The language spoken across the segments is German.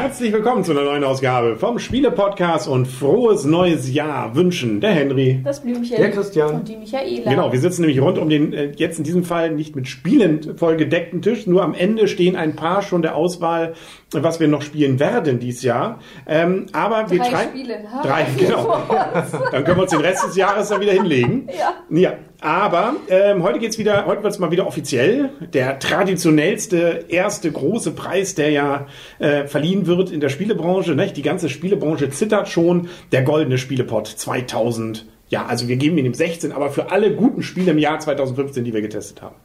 Herzlich willkommen zu einer neuen Ausgabe vom Spiele-Podcast und frohes neues Jahr wünschen der Henry. Das Blümchen. Der Christian. Und die Michaela. Genau, wir sitzen nämlich rund um den äh, jetzt in diesem Fall nicht mit Spielen vollgedeckten Tisch, nur am Ende stehen ein paar schon der Auswahl, was wir noch spielen werden dieses Jahr. Ähm, aber wir Drei drei, Spiele. Drei, genau. Dann können wir uns den Rest des Jahres dann wieder hinlegen. Ja. Ja, aber ähm, heute geht's wieder, heute wird's mal wieder offiziell. Der traditionellste erste große Preis, der ja äh, verliehen wird in der Spielebranche. Nicht? Die ganze Spielebranche zittert schon. Der goldene Spielepot 2000. Ja, also wir geben ihn im 16, aber für alle guten Spiele im Jahr 2015, die wir getestet haben.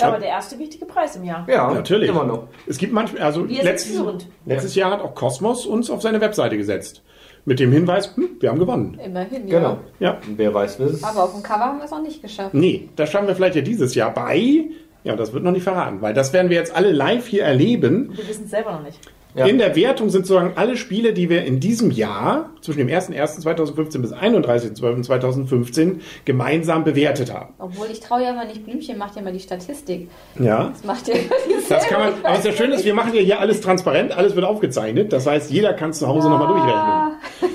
Ja, aber der erste wichtige Preis im Jahr. Ja, Natürlich. Immer noch. Es gibt manchmal, also letztes, letztes Jahr hat auch Cosmos uns auf seine Webseite gesetzt. Mit dem Hinweis, hm, wir haben gewonnen. Immerhin, ja. Genau. Ja. Wer weiß, was es Aber auf dem Cover haben wir es noch nicht geschafft. Nee, das schaffen wir vielleicht ja dieses Jahr bei. Ja, das wird noch nicht verraten, weil das werden wir jetzt alle live hier erleben. Wir wissen es selber noch nicht. Ja. In der Wertung sind sozusagen alle Spiele, die wir in diesem Jahr zwischen dem 01.01.2015 bis 31.12.2015 gemeinsam bewertet haben. Obwohl ich traue ja immer nicht, Blümchen macht ja immer die Statistik. Ja. Das macht ja Das kann man, aber das Schöne ist, wir machen ja hier alles transparent, alles wird aufgezeichnet. Das heißt, jeder kann es zu Hause nochmal durchrechnen.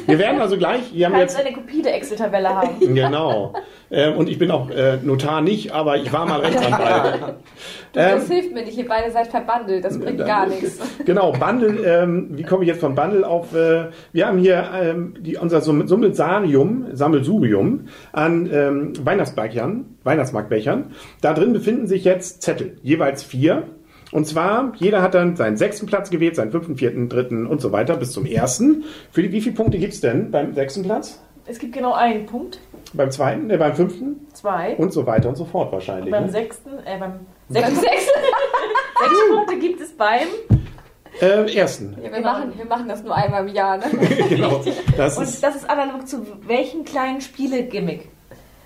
Wir werden also gleich, wir haben Kannst jetzt, eine Kopie der Excel-Tabelle haben. genau. Äh, Und ich bin auch äh, Notar nicht, aber ich war mal Rechtsanwalt. Du, das hilft mir nicht, ihr beide seid verbandelt, das bringt gar nichts. Genau, Bundle, ähm, wie komme ich jetzt von Bundle auf, äh, wir haben hier ähm, die, unser Sum- Summelsarium, Sammelsurium an ähm, Weihnachtsbechern, Weihnachtsmarktbechern. Da drin befinden sich jetzt Zettel, jeweils vier. Und zwar, jeder hat dann seinen sechsten Platz gewählt, seinen fünften, vierten, dritten und so weiter bis zum ersten. Für die, wie viele Punkte gibt's denn beim sechsten Platz? Es gibt genau einen Punkt, Beim zweiten, äh, beim fünften zwei. und so weiter und so fort wahrscheinlich. beim Ne? sechsten, äh, beim sechsten. Sechs Punkte gibt es beim. Äh, ersten. Ja, wir, machen, wir machen das nur einmal im Jahr, ne? genau. Das Und ist, das ist analog zu welchem kleinen Spiele-Gimmick?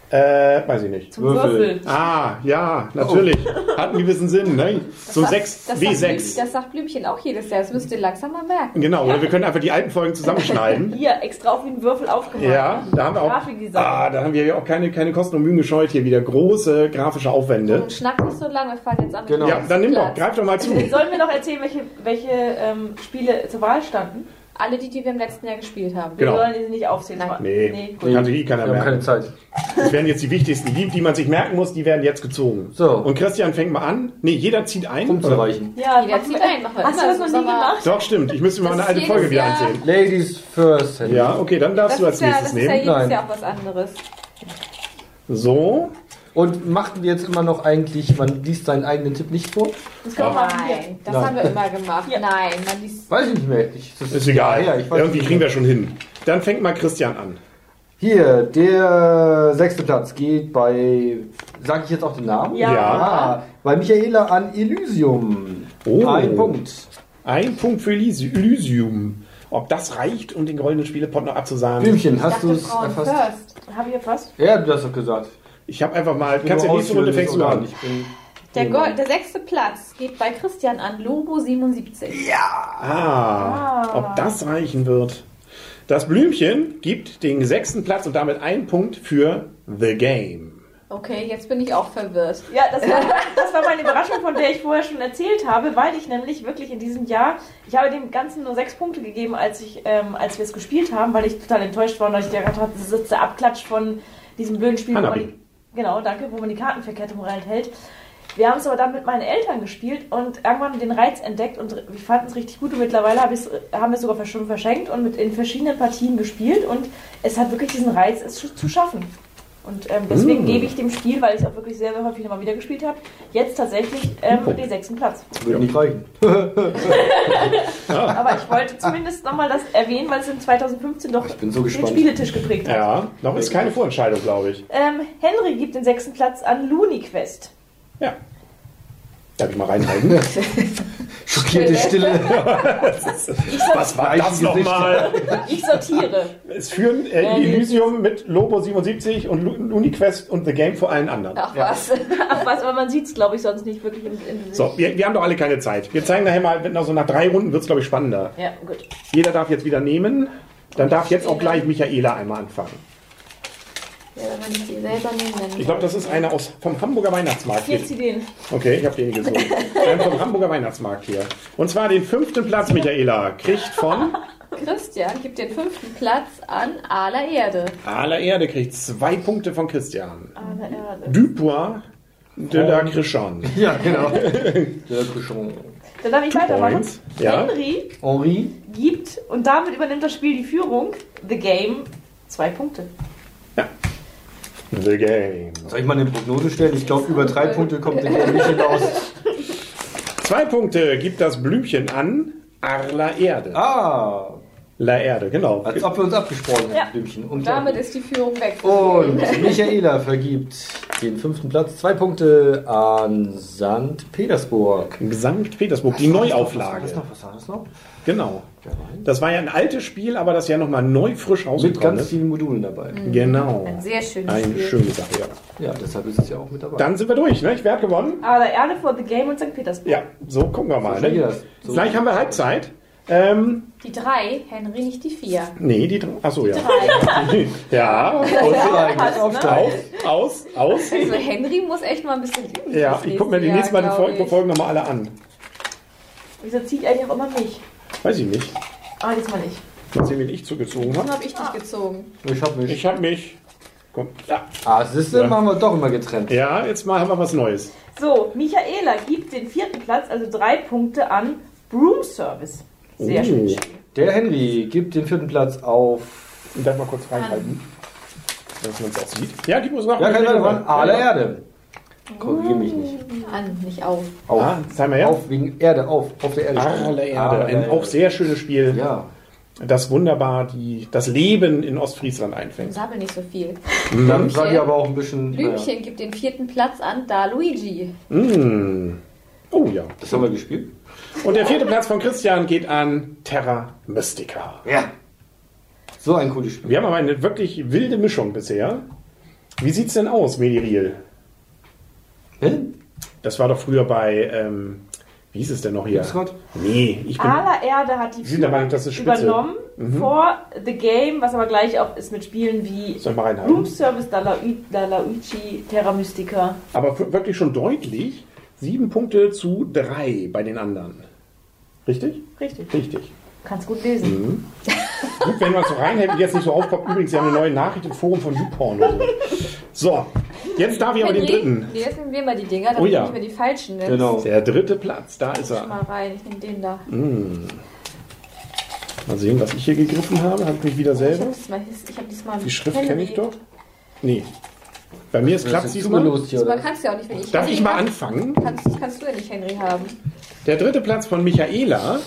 Äh, weiß ich nicht. Zum Würfel. Würfel. Ah, ja, natürlich. Hat einen gewissen Sinn, ne? So sagt- 6, das sagt Blümchen- W6. Das sagt Blümchen auch jedes Jahr. Das müsst ihr langsam mal merken. Genau, oder wir können einfach die alten Folgen zusammenschneiden. Hier, extra auf den Würfel aufgemalt. Ja, da haben wir auch. Ah, da haben wir ja auch keine, keine Kosten und Mühen gescheut hier wieder. Große grafische Aufwände. Und schnack nicht so lange, wir fangen jetzt an. Genau. Ja, dann nimm doch, greif doch mal zu. Sollen wir noch erzählen, welche, welche ähm, Spiele zur Wahl standen? Alle die, die wir im letzten Jahr gespielt haben. Wir Genau. sollen diese nicht aufzählen. Nee, nee gut. kann sich eh keiner Wir haben keine. Zeit. Das werden jetzt die wichtigsten, die, die man sich merken muss, die werden jetzt gezogen. So. Und Christian fängt mal an. Nee, jeder zieht ein. Erreichen. Ja, Jeder zieht ein, machen wir Hast du das noch so, nie gemacht? Doch, stimmt. Ich müsste mal eine alte Folge wieder Jahr- ansehen. Ladies first. Ja, okay, dann darfst Das du als ist, ja, nächstes das ist ja nehmen. jedes Nein. Jahr auch was anderes. So. Und machten wir jetzt immer noch eigentlich, man liest seinen eigenen Tipp nicht vor? Das können wir. Nein, das Nein. haben wir immer gemacht. Ja. Nein, man liest. Weiß ich nicht mehr. Ich, das Ist egal. Ja, ich weiß Irgendwie kriegen wir schon hin. Dann fängt mal Christian an. Hier, der sechste Platz geht bei, sage ich jetzt auch den Namen? Ja. Ah, bei Michaela an Elysium. Oh. Ein Punkt. Ein Punkt für Elysi- Elysium. Ob das reicht, um den goldenen Spielepot noch abzusagen? Blümchen, hast du es erfasst? Habe ich erfasst? Ja, du hast doch gesagt. Ich habe einfach mal. Kannst du nächste Runde fängst du an? Ich bin Der, Gold, der sechste Platz geht bei Christian an Lobo 77. Ah, ob das reichen wird. Das Blümchen gibt den sechsten Platz und damit einen Punkt für The Game. Okay, jetzt bin ich auch verwirrt. Ja, das war, das war meine Überraschung, von der ich vorher schon erzählt habe, weil ich nämlich wirklich in diesem Jahr, ich habe dem Ganzen nur sechs Punkte gegeben, als ich, ähm, als wir es gespielt haben, weil ich total enttäuscht war und ich gedacht habe, das ist der Abklatsch von diesem blöden Spiel, wo man Hanabi. Genau, danke, wo man die Kartenverkettung reinhält. Wir haben es aber dann mit meinen Eltern gespielt und irgendwann den Reiz entdeckt und wir fanden es richtig gut und mittlerweile hab haben wir es sogar schon verschenkt und mit in verschiedenen Partien gespielt und es hat wirklich diesen Reiz, es zu schaffen. Und ähm, deswegen Mm. gebe ich dem Spiel, weil ich es auch wirklich sehr, sehr häufig nochmal wieder gespielt habe, jetzt tatsächlich ähm, den sechsten Platz. Würde nicht reichen. Aber ich wollte zumindest nochmal das erwähnen, weil es in 2015 doch Ich bin so den. Spieletisch geprägt hat. Ja, noch ist keine Vorentscheidung, glaube ich. Ähm, Henry gibt den sechsten Platz an LuniQuest. Ja. Darf ich mal reinhalten? Schockierte Stille. Was war das nochmal? Ich sortiere. Es führen äh, Elysium mit Lobo 77 und Uniquest und The Game vor allen anderen. Ach was. Ach was, aber man sieht es, glaube ich, sonst nicht wirklich im, im So, wir, wir haben doch alle keine Zeit. Wir zeigen nachher mal, wenn noch so nach drei Runden wird es, glaube ich, spannender. Ja, gut. Jeder darf jetzt wieder nehmen. Dann darf jetzt auch gleich Michaela einmal anfangen. Ja, wenn ich die selber nehme, dann. Ich glaube, das ist einer aus, vom Hamburger Weihnachtsmarkt. Hier. Zieh den. Okay, ich habe den gesucht. Ein vom Hamburger Weihnachtsmarkt hier. Und zwar den fünften Platz, Michaela, kriegt von Christian gibt den fünften Platz an aller Erde. Aller Erde, kriegt zwei Punkte von Christian. Alle Erde. Dupois de la Crichon. Ja, genau. Der Cochon. Dann darf ich weitermachen. Points. Ja. Henry Henri. gibt, und damit übernimmt das Spiel die Führung, The Game, zwei Punkte. The Game. Soll ich mal eine Prognose stellen? Ich glaube, über drei Punkte kommt der Game nicht hinaus. Zwei Punkte gibt das Blümchen an Arla Erde. Ah, La Erde, genau. als ob wir uns abgesprochen Ja. hätten, Blümchen. Und damit ist die Führung weg. Und Michaela vergibt den fünften Platz. Zwei Punkte an St. Petersburg. Sankt Petersburg, die Neuauflage. Was, noch? was war das noch? Genau. Das war ja ein altes Spiel, aber das ja nochmal neu frisch Mit rausgekommen ganz ist. vielen Modulen dabei. Genau. Ein sehr schönes Eine Spiel. schöne Sache, ja. Ja, deshalb ist es ja auch mit dabei. Dann sind wir durch, ne? Ich werde gewonnen. Aller Erde vor The Game und St. Petersburg. Ja, so gucken wir mal. geht Ne? das. So. Gleich haben wir Halbzeit. Ähm, Die drei, Henry, nicht die vier. nee, die. Achso, ja. Drei. ja. Ne? aufsteigen. Auf, aus, aus. Also Henry muss echt mal ein bisschen üben. Ja, ich gucke mir die nächste nächsten Mal die Jahr, Folgen, Folgen nochmal alle an. Wieso zieht eigentlich auch immer mich? Weiß ich nicht. Ah, diesmal nicht. Mal sehen, wen ich zugezogen ich. Dann habe. habe ich dich gezogen. Ich hab mich. Ich habe mich. Komm, ja. Ah, siehst du, Ja. machen wir doch immer getrennt. ja, jetzt mal haben wir was Neues. So, Michaela gibt den vierten Platz, also drei Punkte an Broom Service. Sehr Oh. schönes Spiel. Der Henry gibt den vierten Platz auf. Ich darf mal kurz reinhalten, dass man es auch sieht. Ja, gib uns noch Ja, kann den sein, Ring. aller Erde. Korrigiere mich nicht. An, nicht auf. Auf. Ah, zeig mal her. Auf, wegen Erde, auf. Auf der Erde. Aller Erde. Ein Erde. auch sehr schönes Spiel, Ja. das wunderbar die, das Leben in Ostfriesland Ich einfängt. sabbel nicht so viel. Dann sage ich aber auch ein bisschen. Naja, Blümchen gibt den vierten Platz an Da Luigi. Mm. Oh ja. das haben wir gespielt. Und der vierte Platz von Christian geht an Terra Mystica. Ja. So ein cooles Spiel. Wir haben aber eine wirklich wilde Mischung bisher. Wie sieht's denn aus, Mediriel? Hä? Das war doch früher bei, ähm, wie hieß es denn noch hier? Grad? Nee, ich bin. Aller Erde hat die Sie sind der Meinung, das ist spitze. übernommen Mhm. vor The Game, was aber gleich auch ist mit Spielen wie? Room Service, Dalauichi, Terra Mystica. Aber wirklich schon deutlich. Sieben Punkte zu drei bei den anderen. Richtig? Richtig. Richtig. Kannst gut lesen. Gut, wenn man so reinhält und jetzt nicht so aufpoppt. Übrigens, Sie haben eine neue Nachricht im Forum von YouPorn. oder So. so, jetzt darf ich aber den dritten. Jetzt nehmen wir mal die Dinger, damit Oh ja. nicht mehr die falschen nimmst. Genau. Der dritte Platz, da ist Schau er. mal rein, ich nehme den da. Mal sehen, was ich hier gegriffen habe. Habe ich mich wieder Ich selber. habe diesmal, ich hab diesmal Die Schrift kenne ich doch. Nee. Bei mir ist klappt ist diesmal. zugelost hier, Diesmal kannst du ja auch nicht, wenn ich Darf Henry ich mal hab, anfangen? Kannst, kannst du ja nicht Henry haben. Der dritte Platz von Michaela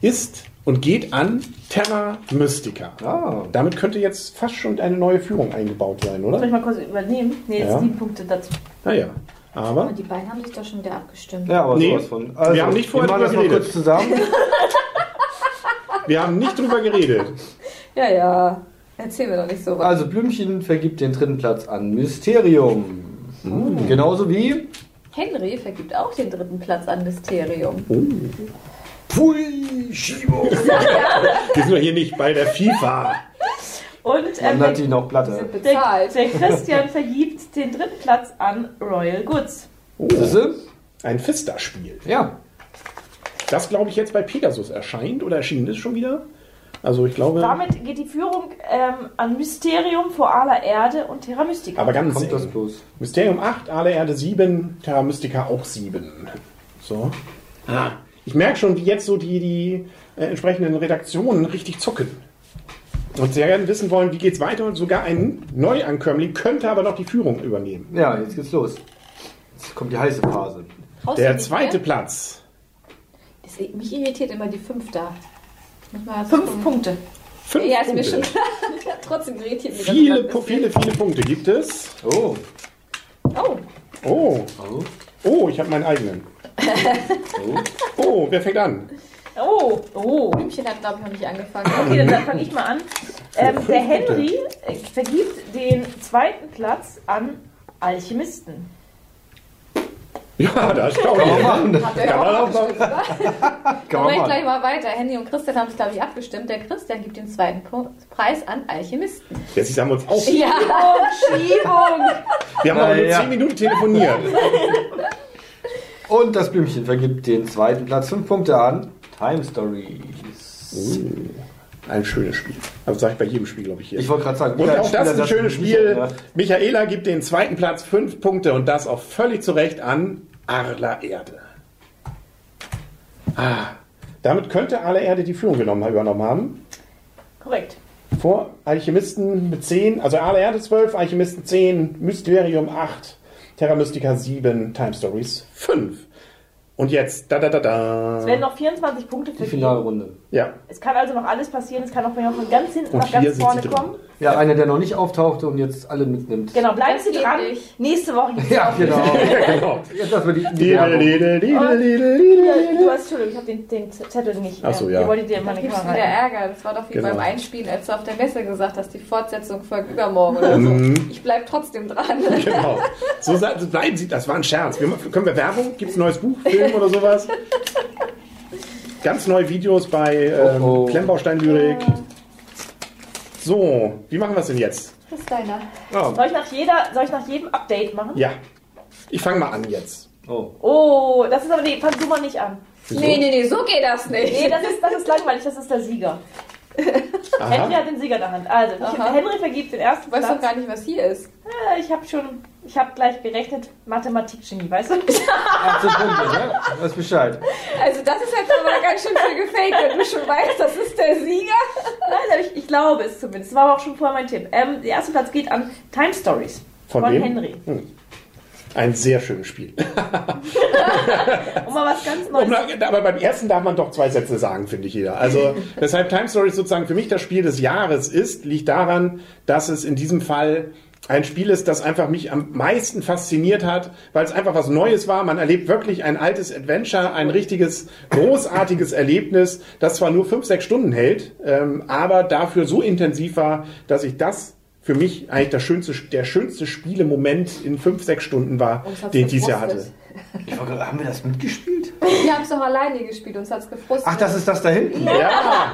ist und geht an Terra Mystica. Ah. Damit könnte jetzt fast schon eine neue Führung eingebaut sein, Soll oder? ich mal kurz übernehmen? Nee, jetzt Ja. sieben Punkte dazu. Naja. Aber Und die beiden haben sich doch schon wieder abgestimmt. Ja, aber Nee. sowas von. Also, Wir haben nicht vorher drüber geredet. kurz zusammen. wir haben nicht drüber geredet. Ja, ja. Erzähl mir doch nicht so was. Also Blümchen vergibt den dritten Platz an Mysterium. Genauso wie. Henry vergibt auch den dritten Platz an Mysterium. Pui, Schibo. Wir sind doch hier nicht bei der FIFA. Und ähm, ihn der, auch Platte. Der, bezahlt. der Christian vergibt den dritten Platz an Royal Goods. Oh, ein Fista-Spiel. Ja. Das, glaube ich, jetzt bei Pegasus erscheint oder erschienen ist schon wieder. Also ich glaube, Damit geht die Führung ähm, an Mysterium vor aller Erde und Terra Mystica. aber ganz Kommt das bloß? Mysterium 8, Alle Erde 7, Terra Mystica auch 7. So. Ah, ich merke schon, wie jetzt so die, die äh, entsprechenden Redaktionen richtig zucken. Und sehr gerne wissen wollen, wie geht's weiter. Und sogar ein Neuankömmling könnte aber noch die Führung übernehmen. Ja, jetzt geht's los. Jetzt kommt die heiße Phase. Der zweite? Platz. Das, mich irritiert immer die fünf da. Fünf gucken. Punkte. Fünf Ja, ist mir Punkte. schon klar. Trotzdem mich das Viele, Pu- viele, viele Punkte gibt es. Oh. Oh, Oh, Oh. oh, ich habe meinen eigenen. Oh. Oh, wer fängt an? Oh, oh. Blümchen hat, glaube ich, noch nicht angefangen. Okay, dann, dann fange ich mal an. Ähm, der Henry äh, vergibt den zweiten Platz an Alchemisten. Ja, das ist auch Kann man hier. machen. Kann man auch auch machen. Kann man ich gleich mal weiter. Henny und Christian haben sich, glaube ich, abgestimmt. Der Christian gibt den zweiten Preis an Alchemisten. Jetzt haben wir uns auch. Ja, Schiebung! Wir haben aber nur Naja. 10 Minuten telefoniert. Und das Blümchen vergibt den zweiten Platz. Fünf Punkte an Time Stories. Ein schönes Spiel. Das sage ich bei jedem Spiel, glaube ich, hier. Ich wollte gerade sagen, Und auch das ist ein schönes Spiel. Michaela gibt den zweiten Platz fünf Punkte und das auch völlig zu Recht an Arla Erde. Ah, damit könnte Arla Erde die Führung genommen, übernommen haben. Korrekt. Vor Alchemisten mit 10, also Arla Erde 12, Alchemisten 10, Mysterium 8, Terra Mystica 7, Time Stories 5. Und jetzt, da da da da. Es werden noch 24 Punkte Die vergeben. Finalrunde. Ja, Es kann also noch alles passieren. Es kann auch von ganz hinten Und nach ganz vorne drin. kommen. Ja, einer, der noch nicht auftauchte und jetzt alle mitnimmt. Genau, bleiben Sie dran. nicht. Nächste Woche geht's Ja, auf. genau. genau. Jetzt lassen wir die, didel, Ja, didel, Du hast, Entschuldigung, ich habe den, den Zettel nicht. Ach so, äh, ja. Ihr wolltet dir es Kamera wieder halten. Ärger. Das war doch wie Genau. beim Einspielen, als du auf der Messe gesagt hast, die Fortsetzung folgt übermorgen oder so. Mhm. Ich bleib trotzdem dran. Genau. So bleiben Sie, das war ein Scherz. Wir, können wir Werbung? Gibt es ein neues Buch, Film oder sowas? Ganz neue Videos bei ähm, Oh, oh. Klemmbaustein-Lyrik. So, wie machen wir es denn jetzt? Das ist deiner. Ja. Soll ich, nach jeder, soll ich nach jedem Update machen? Ja, ich fange mal an jetzt. Oh. Oh, das ist aber, nee, fang du mal nicht an. Wieso? Nee, nee, nee, so geht das Nee, nicht. das ist, das ist langweilig, das ist der Sieger. Henry hat den Sieger in der Hand. Also, ich. Henry vergibt den ersten Du weißt doch Platz. gar nicht, was hier ist. Ja, ich habe schon, ich habe gleich gerechnet, Mathematik-Genie, weißt du? 18 Punkte, ne? Weiß Bescheid. Also das ist jetzt aber ganz schön viel gefaked, wenn du schon weißt, das ist der Sieger. Nein, aber ich, ich glaube es zumindest. Das war aber auch schon vorher mein Tipp. Ähm, der erste Platz geht an Time Stories Von von, wem? Henry. Ein sehr schönes Spiel. Und mal was ganz Neues. Um, aber beim ersten darf man doch zwei Sätze sagen, finde ich jeder. Also, weshalb Time Stories sozusagen für mich das Spiel des Jahres ist, liegt daran, dass es in diesem Fall ein Spiel ist, das einfach mich am meisten fasziniert hat, weil es einfach was Neues war. Man erlebt wirklich ein altes Adventure, ein richtiges, großartiges Erlebnis, das zwar nur fünf, sechs Stunden hält, ähm, aber dafür so intensiv war, dass ich das für mich eigentlich das schönste, der schönste Spielemoment in fünf, sechs Stunden war, den ich dieses Jahr hatte. Ich war haben wir das mitgespielt? Wir haben es doch alleine gespielt, uns hat's gefrustet. Ach, das ist das da hinten? Ja,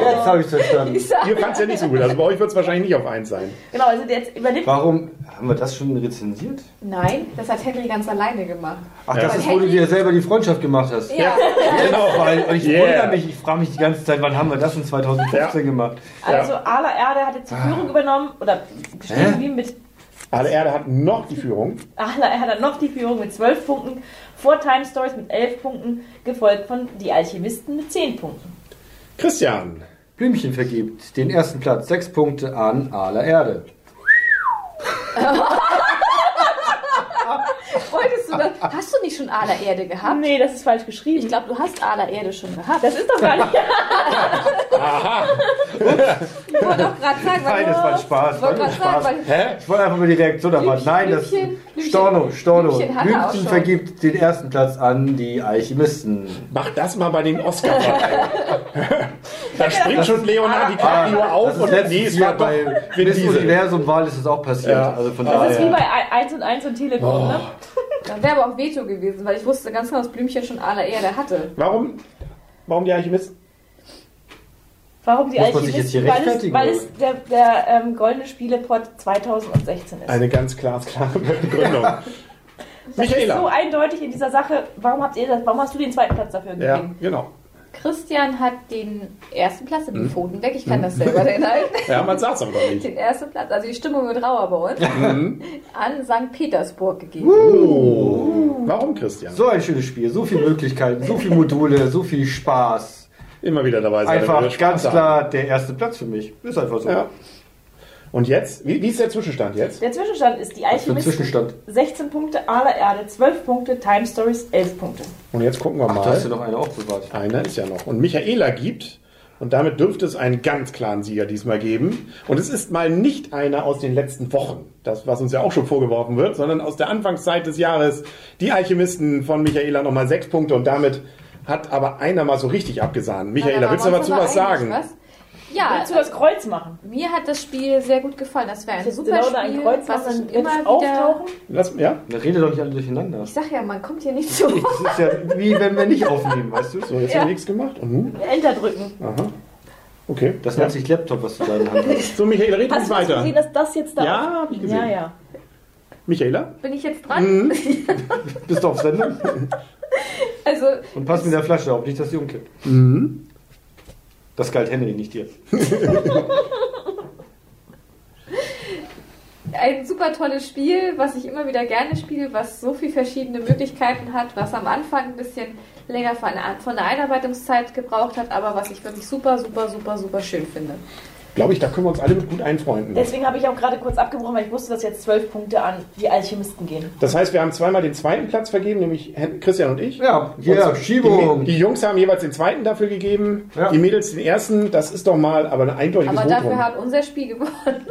Jetzt habe ich verstanden. Ich sag, Ihr fand es ja nicht so gut. Also bei euch wird es wahrscheinlich nicht auf eins sein. Genau, also jetzt übernimmt. Warum haben wir das schon rezensiert? Nein, das hat Henry ganz alleine gemacht. Ach, Ja. das ist, wo du dir selber die Freundschaft gemacht hast. Ja. Genau. Weil ich Yeah. wundere mich, ich frage mich die ganze Zeit, wann haben wir das in 2015 gemacht? Also Ala Erde hat jetzt die Führung übernommen oder geschrieben wie mit Alle Erde hat noch die Führung. Ala Erde hat noch die Führung mit 12 Punkten, vor Time Stories mit 11 Punkten, gefolgt von Die Alchemisten mit 10 Punkten. Christian. Blümchen vergibt den ersten Platz, sechs Punkte an Ala Erde. Wolltest du das? Hast du nicht schon Ala Erde gehabt? Nee, das ist falsch geschrieben. Ich glaube, du hast Ala Erde schon gehabt. das ist doch gar nicht. Ich wollte auch gerade sagen, weil Nein, das war ein Spaß. Ich wollte sagen, Spaß. weil Hä? Ich wollte einfach mal die Reaktion erwarten. Nein, das. Storno, Storno. Schon. vergibt den ersten Platz an die Alchemisten. Mach das mal bei den oscar Da springt schon Leonardo DiCaprio Das auf ist und nee, es war doch bei Miss Diesel. Universum-Wahl ist es auch passiert. Ja. Also von Das Das ist wie daher. bei 1 und 1 und Telekom, ne? Dann wäre aber auch Veto gewesen, weil ich wusste ganz genau, dass Blümchen schon Ala Erde hatte. Warum? Warum die Alchemisten? Warum die Muss man sich jetzt hier Weil es, rechtfertigen, weil es der, der ähm, Goldene Spieleport 2016 ist. Eine ganz glasklare Begründung. Das ist so Michaela. eindeutig in dieser Sache. Warum habt ihr das? Warum hast du den zweiten Platz dafür Ja, gegeben? genau. Christian hat den ersten Platz im Pfoten weg. Ich kann das selber inhalten. Ja, man sagt es aber doch nicht. Den ersten Platz, also die Stimmung wird rauer bei uns, Mhm. an St. Petersburg gegeben. Oh. Warum, Christian? So ein schönes Spiel, so viele Möglichkeiten, so viele Module, so viel Spaß. Immer wieder dabei sein. Einfach ganz klar der erste Platz für mich. Ist einfach so. Ja. Und jetzt? Wie, wie ist der Zwischenstand jetzt? Der Zwischenstand ist die Alchemisten Zwischenstand. 16 Punkte, Ala Erde 12 Punkte, Time Stories 11 Punkte. Und jetzt gucken wir Ach, da mal. hast du noch eine aufbewahrt. Einer ist ja noch. Und Michaela gibt, und damit dürfte es einen ganz klaren Sieger diesmal geben. Und es ist mal nicht einer aus den letzten Wochen, das, was uns ja auch schon vorgeworfen wird, sondern aus der Anfangszeit des Jahres. Die Alchemisten von Michaela nochmal sechs Punkte und damit hat aber einer mal so richtig abgesahnt. Michaela, willst du dazu was sagen? einig, Ja, Willst du das Kreuz machen? mir hat das Spiel sehr gut gefallen. Das wäre ein super genau da ein Spiel, Kreuz was machen, dann immer auftauchen? Lass, ja? Da redet doch nicht alle durcheinander. Ich sag ja, man kommt hier nicht zu. Das ist ja wie wenn wir nicht aufnehmen, weißt du? So, jetzt Ja. haben wir nichts gemacht. Und nun? Enter drücken. Aha. Okay. Das ja. nennt sich Laptop, was du da in der Hand hast. So, Michaela, red uns Hast du das weiter. gesehen, dass das jetzt da Ja, hab ich gesehen. Ja, ja. Michaela? Bin ich jetzt dran? Bist du auf Sendung? Also, Und pass mit der Flasche auf, nicht, dass sie umkippt. Mhm. Das galt Henry, nicht dir. ein super tolles Spiel, was ich immer wieder gerne spiele, was so viele verschiedene Möglichkeiten hat, was am Anfang ein bisschen länger von, von der Einarbeitungszeit gebraucht hat, aber was ich wirklich super, super, super, super schön finde. Glaube ich, da können wir uns alle mit gut einfreunden. Deswegen habe ich auch gerade kurz abgebrochen, weil ich wusste, dass jetzt zwölf Punkte an die Alchemisten gehen. Das heißt, wir haben zweimal den zweiten Platz vergeben, nämlich Christian und ich. Ja, Und Schiebung. Die, die Jungs haben jeweils den zweiten dafür gegeben, Ja. die Mädels den ersten. Das ist doch mal aber ein eindeutiges Aber dafür Votum. hat unser Spiel gewonnen.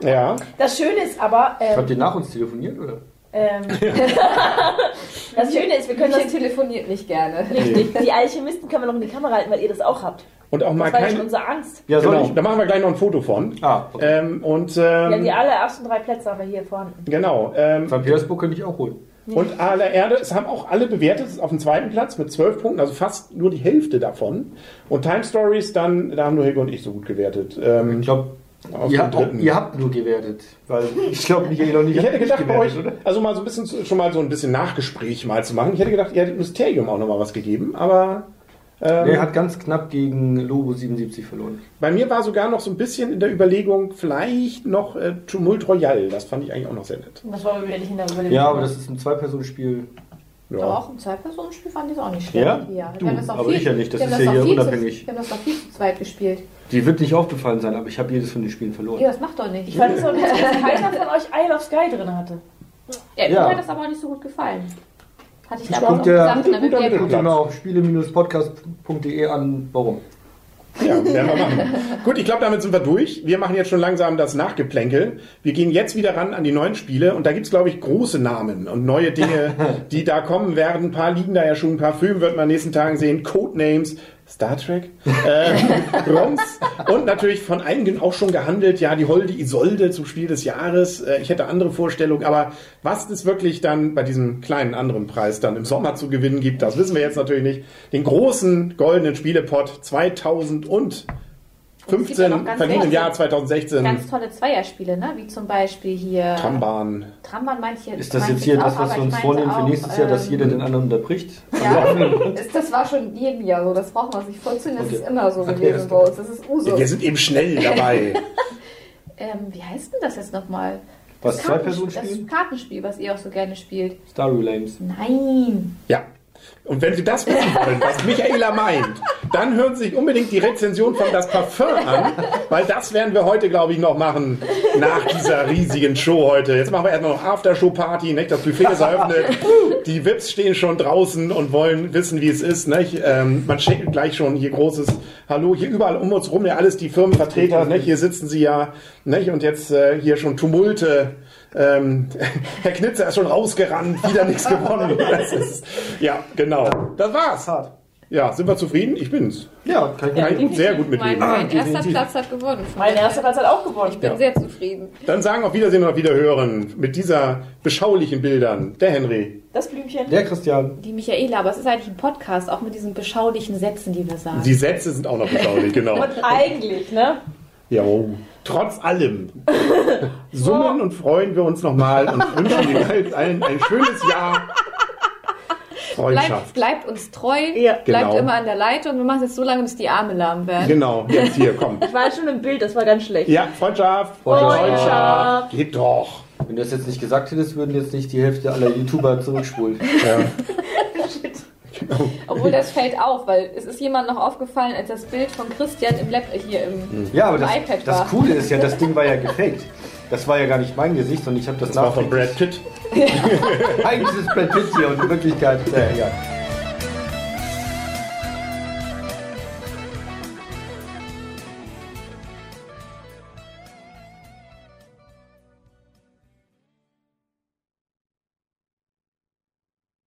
Ja, Das Schöne ist aber, Habt ihr ähm, nach uns telefoniert, oder? ähm, das Schöne ist, wir können das telefoniert nicht gerne. richtig, die Alchemisten können wir noch in die Kamera halten, weil ihr das auch habt. Und auch mal Das war ja schon kein. unsere Angst. Ja, soll Genau, ich? da machen wir gleich noch ein Foto von. Ah, okay. Ähm, und Ja, die ähm, allerersten drei Plätze haben wir hier vorhanden. genau. Ähm, Petersburg könnte ich auch holen. und aller Erde, es haben auch alle bewertet, es ist auf dem zweiten Platz mit zwölf Punkten, also fast nur die Hälfte davon. Und Time Stories, dann, da haben nur Helge und ich so gut gewertet. Ähm, Ich glaube, auf ihr, habt auch- dritten. ihr habt nur gewertet. Weil ich glaube, Michael und ich Ich hätte nicht gedacht, bei euch, gewertet, also mal so ein bisschen, schon mal so ein bisschen Nachgespräch mal zu machen. Ich hätte gedacht, ihr hättet Mysterium auch noch mal was gegeben, aber ähm, Er hat ganz knapp gegen Lobo 77 verloren. bei mir war sogar noch so ein bisschen in der Überlegung, vielleicht noch äh, Tumult Royal. Das fand ich eigentlich auch noch sehr nett. Das wollen wir wieder nicht in der Überlegung. Ja, aber das ist ein Zwei-Personen-Spiel. Ja. Doch, ein Zwei-Personen-Spiel fand ich auch nicht schlecht. Ja? ja. Du, das auch aber viel, ich ja nicht, das ist ja auch hier unabhängig. Zu, wir haben das auch viel zu zweit gespielt. Die wird nicht aufgefallen sein, aber ich habe jedes von den Spielen verloren. Ja, das macht doch nicht. Ich fand es auch witzig, dass keiner von euch Isle of Sky drin hatte. Ja, mir Ja. hat das aber auch nicht so gut gefallen. Hatte ich Ich auch guck noch dir- gesagt in der guter Bewertung. Guck dir mal auf spiele-podcast.de an, warum. Ja, werden wir machen. Gut, ich glaube, damit sind wir durch. Wir machen jetzt schon langsam das Nachgeplänkel. Wir gehen jetzt wieder ran an die neuen Spiele und da gibt's glaube ich, große Namen und neue Dinge, die da kommen werden. Ein paar liegen da ja schon, ein paar Filme wird man in den nächsten Tagen sehen. Codenames, Star Trek, äh, ROMs und natürlich von einigen auch schon gehandelt, ja, die Holde Isolde zum Spiel des Jahres. Äh, ich hätte andere Vorstellungen, aber was es wirklich dann bei diesem kleinen anderen Preis dann im Sommer zu gewinnen gibt, das wissen wir jetzt natürlich nicht. Den großen goldenen Spielepot 2015 Und es gibt ja im Jahr 2016. Ganz tolle Zweierspiele, ne? wie zum Beispiel hier Trambahn. Trambahn manche. Ist das jetzt hier das, was wir uns vornehmen für nächstes Jahr, dass jeder den anderen unterbricht? Ja, ist, das war schon jedem Jahr so, das braucht man sich vorzunehmen, das Okay. ist immer so Okay, gewesen bei uns, das ist Usus. Wir sind eben schnell dabei. Ähm, wie heißt denn das jetzt nochmal? Was, Das zwei Personen Das spielen? Kartenspiel, was ihr auch so gerne spielt. Star Relays. Nein! ja. Und wenn Sie das wissen wollen, was Michaela meint, dann hören Sie sich unbedingt die Rezension von Das Parfum an, weil das werden wir heute, glaube ich, noch machen nach dieser riesigen Show heute. Jetzt machen wir erstmal noch Aftershow-Party, nicht? das Buffet ist eröffnet, die Vips stehen schon draußen und wollen wissen, wie es ist. Nicht? Ähm, man schenkt gleich schon hier großes Hallo, hier überall um uns rum ja alles die Firmenvertreter, nicht? hier sitzen sie ja nicht? und jetzt äh, hier schon Tumulte. Ähm, Herr Knitzer ist schon rausgerannt, wieder nichts gewonnen. Ist, ja, genau. Das war's. Ja, sind wir zufrieden? Ich bin's. Ja, kann ich Kann ich sehr gut Mein, mitleben. mein erster definitiv. Platz hat gewonnen. Mein erster Platz hat auch gewonnen. Ich bin Ja. sehr zufrieden. Dann sagen auf Wiedersehen und auf Wiederhören mit dieser beschaulichen Bildern. Der Henry. Das Blümchen. Der Christian. Die Michaela, aber es ist eigentlich ein Podcast, auch mit diesen beschaulichen Sätzen, die wir sagen. Die Sätze sind auch noch beschaulich, genau. Und eigentlich, ne? Ja, oh. trotz allem summen und freuen wir uns nochmal und wünschen Ihnen allen ein schönes Jahr. Bleibt, Freundschaft. bleibt uns treu, Ja. bleibt Genau. immer an der Leitung. Wir machen es jetzt so lange, bis die Arme lahm werden. Genau, jetzt hier, komm. Ich war schon im Bild, das war ganz schlecht. Ja, Freundschaft. Freundschaft. Geht doch. Wenn du das jetzt nicht gesagt hättest, würden jetzt nicht die Hälfte aller YouTuber zurückspulen. Ja. Obwohl das fällt auf, weil es ist jemand noch aufgefallen, als das Bild von Christian im Lab hier im, Ja, aber im das, iPad das war. Coole ist ja, das Ding war ja gefaked. Das war ja gar nicht mein Gesicht, sondern ich habe das, Das war von Brad Pitt. Eigentlich ist es Brad Pitt hier und in Wirklichkeit, äh, ja.